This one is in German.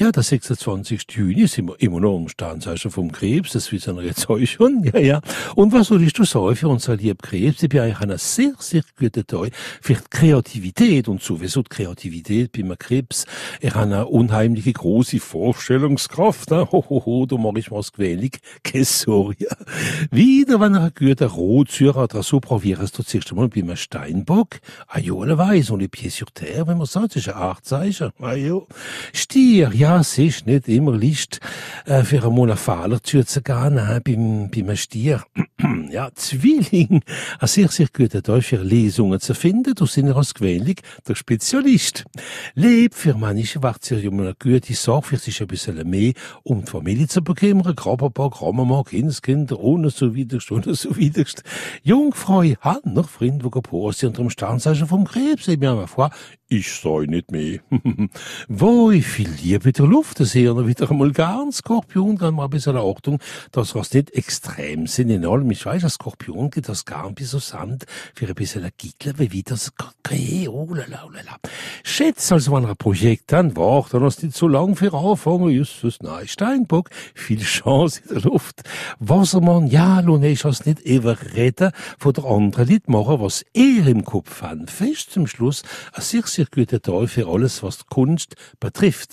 Ja, der 26. Juni sind wir immer noch am Sternzeichen vom Krebs, das wissen wir jetzt euch schon, ja, ja. Und was soll ich du sagen für unser lieben Krebs? Ich bin eigentlich einen sehr, sehr guten Tag für die Kreativität und sowieso die Kreativität bei einem Krebs. Er hat eine unheimliche große Vorstellungskraft, ne? ho, ho, ho, da mache ich was gewählig, keine. Wieder, wenn er einen guten Rotzürer oder so probiert, du zuerst einmal bei einem Steinbock, ah ja, weiß, und les pieds sur terre, wenn man sagt, das ist ein Artzeichen, ah ja. Stier, ja, ja, es ist nicht immer leicht, äh, für einen Fehler zu gehen, äh, beim, beim Stier. ja, Zwilling, ein sehr, sehr guter Tag für Lesungen zu finden, da sind wir als gewöhnlich der Spezialist. Leb für manche wacht um eine gute Sache, für sich ein bisschen mehr, um die Familie zu bekommen, Grabberbar, Grammermann, Kindskinder, ohne so widerst, ohne so widerst. Jungfrau, hat noch Freund, wo gepost unter dem Sternzeichen vom Krebs, mir mal vor, ich sei nicht mehr. Wo ich viel Liebe der Luft, das ich wieder einmal gern. Skorpion, kann man ein bisschen Achtung, dass was nicht extrem sind in allem. Ich weiß, ein Skorpion geht das gar ein bisschen Sand für ein bisschen ein Giggler, wie das okay, oh la la la also wenn ein Projekt dann wacht, dann hast du nicht so lang für anfangen, justus, nein, Steinbock, viel Chance in der Luft. Wassermann, ja, lohnt ich es nicht ever reden von der anderen Leute machen, was er im Kopf hat. Fest zum Schluss, ein sehr, sehr guter Tag für alles, was Kunst betrifft.